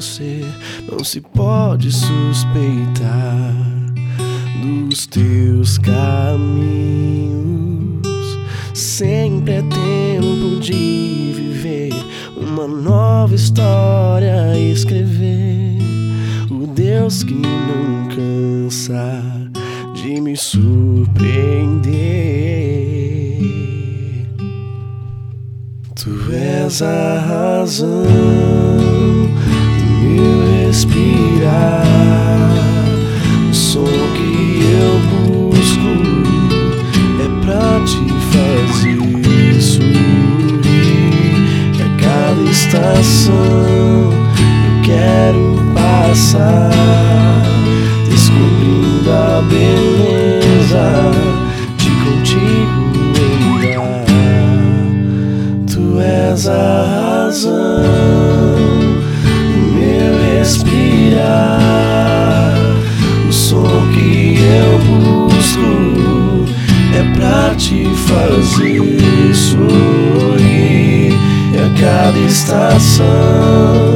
você, não se pode suspeitar dos teus caminhos. Sempre é tempo de viver uma nova história a escrever. O Deus que não cansa de me surpreender. Tu és a razão do meu respirar. O som que eu busco é pra te fazer sorrir. A cada estação eu quero passar, descobrindo a beleza fazer sorrir. A cada estação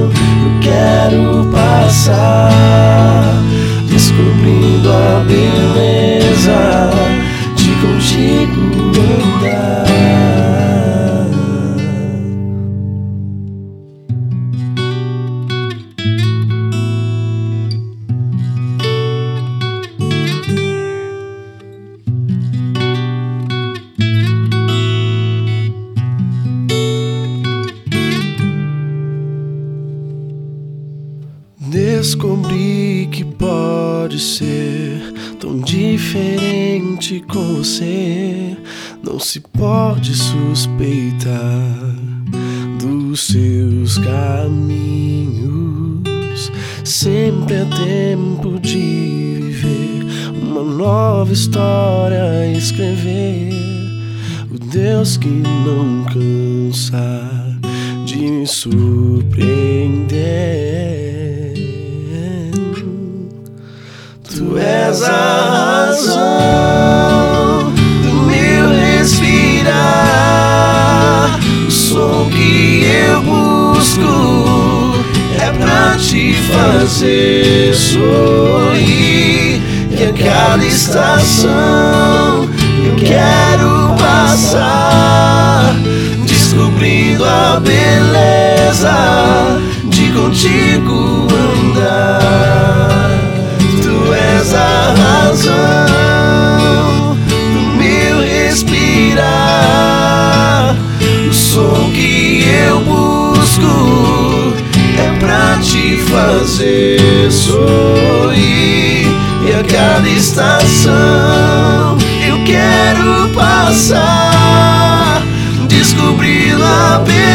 Descobri que pode ser tão diferente com você. Não se pode suspeitar dos seus caminhos. Sempre é tempo de viver uma nova história a escrever. O Deus que não cansa de me surpreender. Te fazer sorrir. E a cada estação eu quero passar, descobrindo a beleza de contigo andar. Tu és a razão do meu respirar. O som que eu fazer sorrir. E a cada estação eu quero passar, descobrindo a beleza